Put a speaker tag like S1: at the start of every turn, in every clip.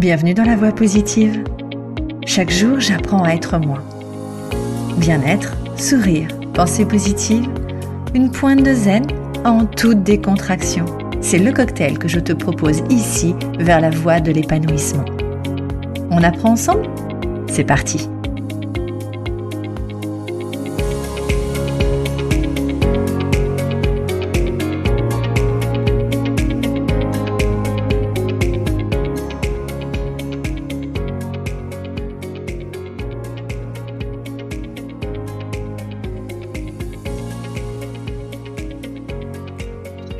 S1: Bienvenue dans la voie positive. Chaque jour, j'apprends à être moi. Bien-être, sourire, pensée positive, une pointe de zen en toute décontraction. C'est le cocktail que je te propose ici vers la voie de l'épanouissement. On apprend ensemble? C'est parti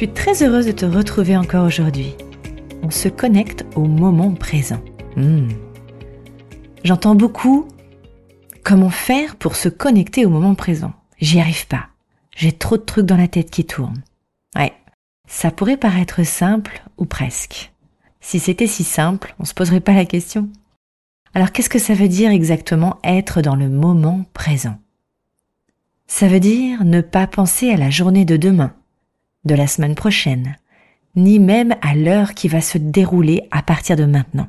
S1: suis très heureuse de te retrouver encore aujourd'hui. On se connecte au moment présent. Hmm. J'entends beaucoup comment faire pour se connecter au moment présent. J'y arrive pas. J'ai trop de trucs dans la tête qui tournent. Ouais, ça pourrait paraître simple ou presque. Si c'était si simple, on se poserait pas la question. Alors qu'est-ce que ça veut dire exactement être dans le moment présent? Ça veut dire ne pas penser à la journée de demain, de la semaine prochaine, ni même à l'heure qui va se dérouler à partir de maintenant.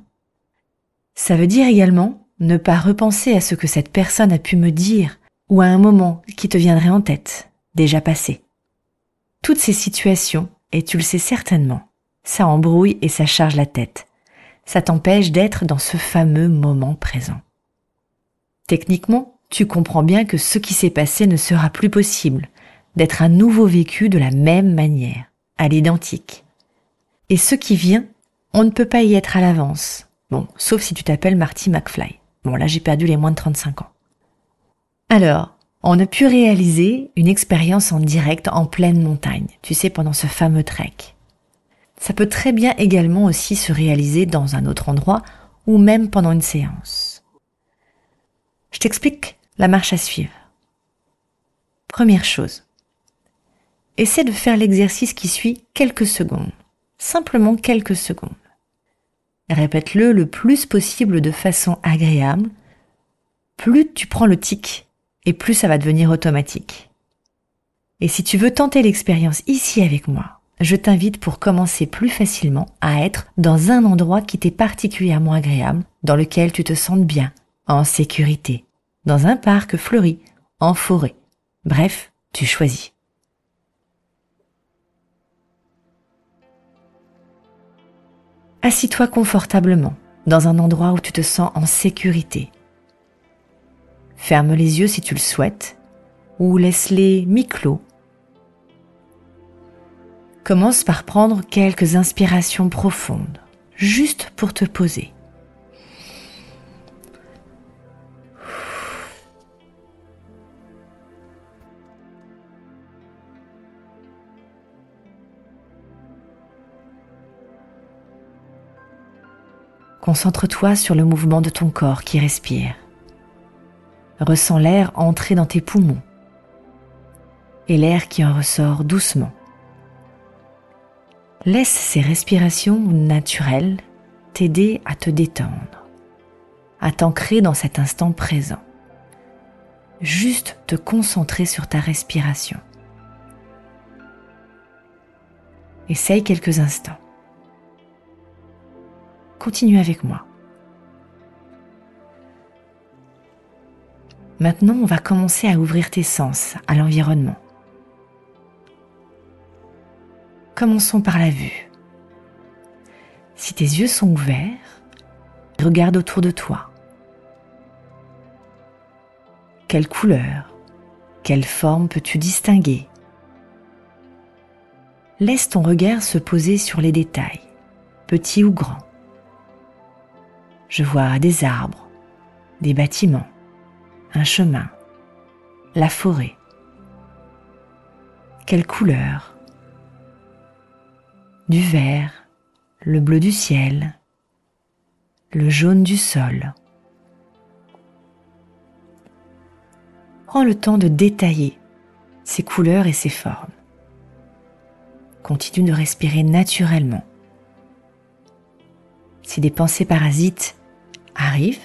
S1: Ça veut dire également ne pas repenser à ce que cette personne a pu me dire ou à un moment qui te viendrait en tête, déjà passé. Toutes ces situations, et tu le sais certainement, ça embrouille et ça charge la tête. Ça t'empêche d'être dans ce fameux moment présent. Techniquement, tu comprends bien que ce qui s'est passé ne sera plus possible, d'être un nouveau vécu de la même manière, à l'identique. Et ce qui vient, on ne peut pas y être à l'avance. Bon, sauf si tu t'appelles Marty McFly. Bon, là j'ai perdu les moins de 35 ans. Alors, on a pu réaliser une expérience en direct en pleine montagne, tu sais, pendant ce fameux trek. Ça peut très bien également aussi se réaliser dans un autre endroit ou même pendant une séance. Je t'explique la marche à suivre. Première chose, essaie de faire l'exercice qui suit quelques secondes. Simplement quelques secondes. Répète-le le plus possible de façon agréable. Plus tu prends le tic et plus ça va devenir automatique. Et si tu veux tenter l'expérience ici avec moi, je t'invite pour commencer plus facilement à être dans un endroit qui t'est particulièrement agréable, dans lequel tu te sentes bien, en sécurité, dans un parc fleuri, en forêt. Bref, tu choisis. Assis-toi confortablement dans un endroit où tu te sens en sécurité. Ferme les yeux si tu le souhaites ou laisse-les mi-clos. Commence par prendre quelques inspirations profondes, juste pour te poser. Concentre-toi sur le mouvement de ton corps qui respire. Ressens l'air entrer dans tes poumons et l'air qui en ressort doucement. Laisse ces respirations naturelles t'aider à te détendre, à t'ancrer dans cet instant présent. Juste te concentrer sur ta respiration. Essaye quelques instants. Continue avec moi. Maintenant, on va commencer à ouvrir tes sens à l'environnement. Commençons par la vue. Si tes yeux sont ouverts, regarde autour de toi. Quelle couleur, quelle forme peux-tu distinguer? Laisse ton regard se poser sur les détails, petits ou grands. Je vois des arbres, des bâtiments, un chemin, la forêt. Quelle couleur Du vert, le bleu du ciel, le jaune du sol. Prends le temps de détailler ces couleurs et ces formes. Continue de respirer naturellement. Si des pensées parasites arrive,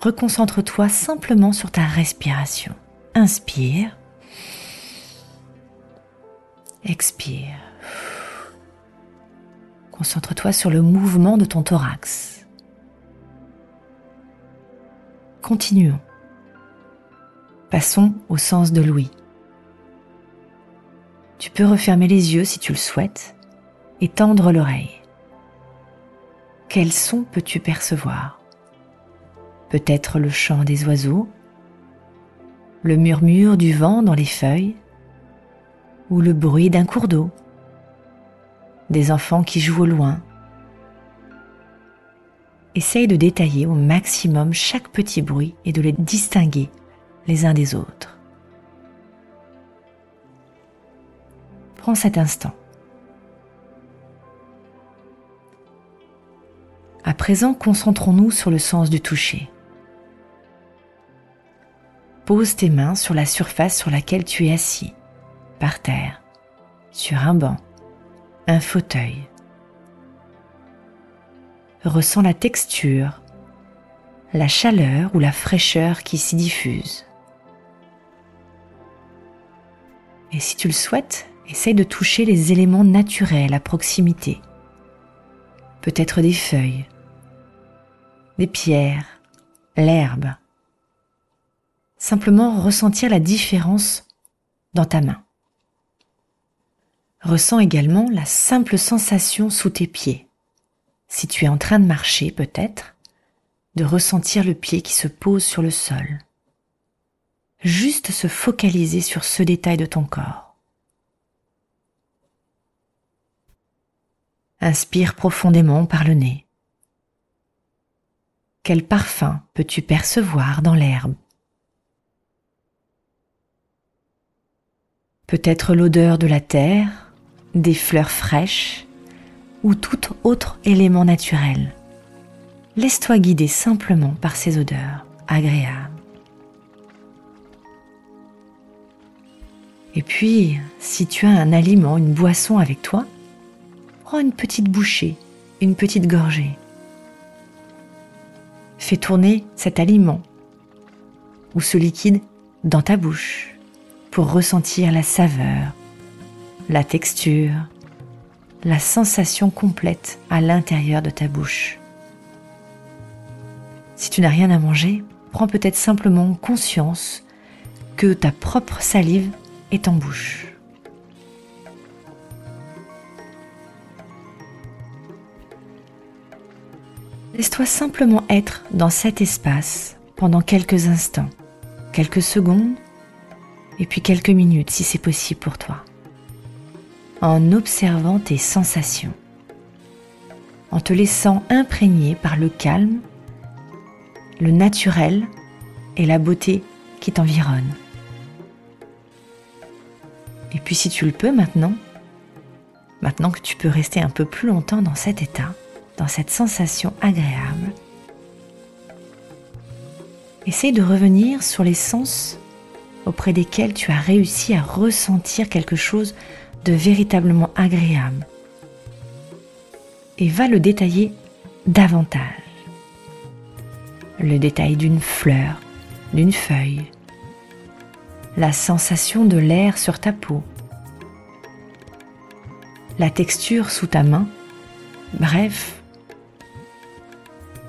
S1: reconcentre-toi simplement sur ta respiration. Inspire. Expire. Concentre-toi sur le mouvement de ton thorax. Continuons. Passons au sens de l'ouïe. Tu peux refermer les yeux si tu le souhaites et tendre l'oreille. Quel son peux-tu percevoir? Peut-être le chant des oiseaux, le murmure du vent dans les feuilles ou le bruit d'un cours d'eau, des enfants qui jouent au loin. Essaye de détailler au maximum chaque petit bruit et de les distinguer les uns des autres. Prends cet instant. À présent, concentrons-nous sur le sens du toucher. Pose tes mains sur la surface sur laquelle tu es assis, par terre, sur un banc, un fauteuil. Ressens la texture, la chaleur ou la fraîcheur qui s'y diffuse. Et si tu le souhaites, essaye de toucher les éléments naturels à proximité. Peut-être des feuilles, des pierres, l'herbe. Simplement ressentir la différence dans ta main. Ressens également la simple sensation sous tes pieds. Si tu es en train de marcher, peut-être, de ressentir le pied qui se pose sur le sol. Juste se focaliser sur ce détail de ton corps. Inspire profondément par le nez. Quel parfum peux-tu percevoir dans l'herbe? Peut-être l'odeur de la terre, des fleurs fraîches ou tout autre élément naturel. Laisse-toi guider simplement par ces odeurs agréables. Et puis, si tu as un aliment, une boisson avec toi, prends une petite bouchée, une petite gorgée. Fais tourner cet aliment ou ce liquide dans ta bouche pour ressentir la saveur, la texture, la sensation complète à l'intérieur de ta bouche. Si tu n'as rien à manger, prends peut-être simplement conscience que ta propre salive est en bouche. Laisse-toi simplement être dans cet espace pendant quelques instants, quelques secondes et puis quelques minutes si c'est possible pour toi, en observant tes sensations, en te laissant imprégner par le calme, le naturel et la beauté qui t'environne. Et puis si tu le peux maintenant, maintenant que tu peux rester un peu plus longtemps dans cet état, dans cette sensation agréable, essaye de revenir sur les sens auprès desquels tu as réussi à ressentir quelque chose de véritablement agréable. Et va le détailler davantage. Le détail d'une fleur, d'une feuille, la sensation de l'air sur ta peau, la texture sous ta main, bref,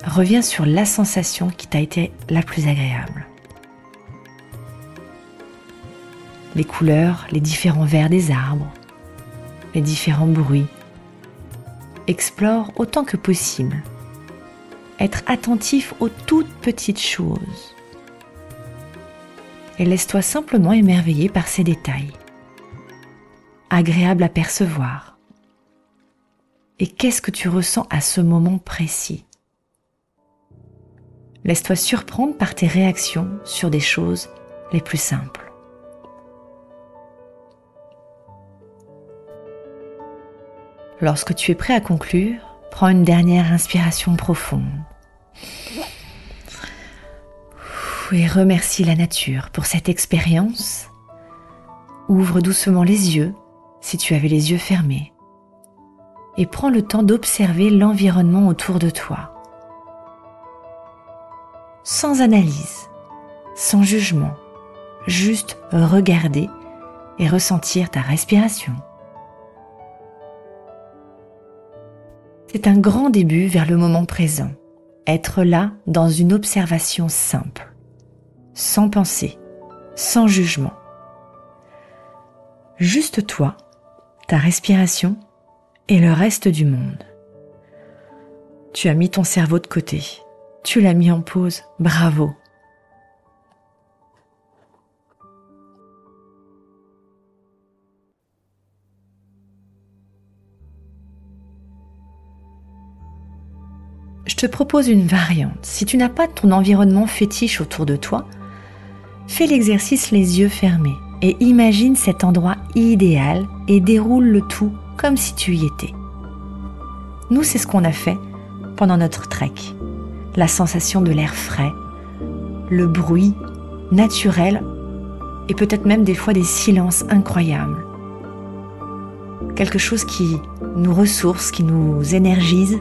S1: reviens sur la sensation qui t'a été la plus agréable. Les couleurs, les différents verts des arbres, les différents bruits. Explore autant que possible. Être attentif aux toutes petites choses. Et laisse-toi simplement émerveiller par ces détails. Agréable à percevoir. Et qu'est-ce que tu ressens à ce moment précis? Laisse-toi surprendre par tes réactions sur des choses les plus simples. Lorsque tu es prêt à conclure, prends une dernière inspiration profonde. Et remercie la nature pour cette expérience. Ouvre doucement les yeux si tu avais les yeux fermés. Et prends le temps d'observer l'environnement autour de toi sans analyse, sans jugement, juste regarder et ressentir ta respiration. C'est un grand début vers le moment présent être là dans une observation simple, sans pensée, sans jugement. Juste toi, ta respiration et le reste du monde. Tu as mis ton cerveau de côté, tu l'as mis en pause, bravo. Je te propose une variante. Si tu n'as pas ton environnement fétiche autour de toi, fais l'exercice les yeux fermés et imagine cet endroit idéal et déroule le tout comme si tu y étais. Nous, c'est ce qu'on a fait pendant notre trek. La sensation de l'air frais, le bruit naturel et peut-être même des fois des silences incroyables. Quelque chose qui nous ressource, qui nous énergise,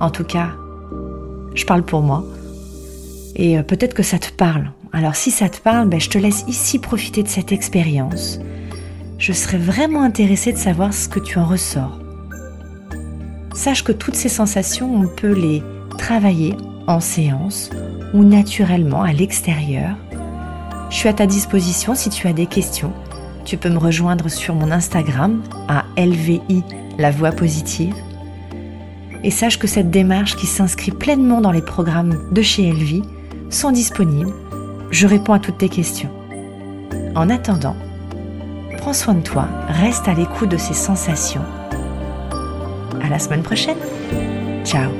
S1: en tout cas je parle pour moi. Et euh, peut-être que ça te parle. Alors si ça te parle, ben, je te laisse ici profiter de cette expérience. Je serais vraiment intéressée de savoir ce que tu en ressors. Sache que toutes ces sensations, on peut les travailler en séance ou naturellement à l'extérieur. Je suis à ta disposition si tu as des questions. Tu peux me rejoindre sur mon Instagram à LVI La Voix Positive et sache que cette démarche qui s'inscrit pleinement dans les programmes de chez Elvie sont disponibles. Je réponds à toutes tes questions. En attendant, prends soin de toi, reste à l'écoute de ces sensations. À la semaine prochaine. Ciao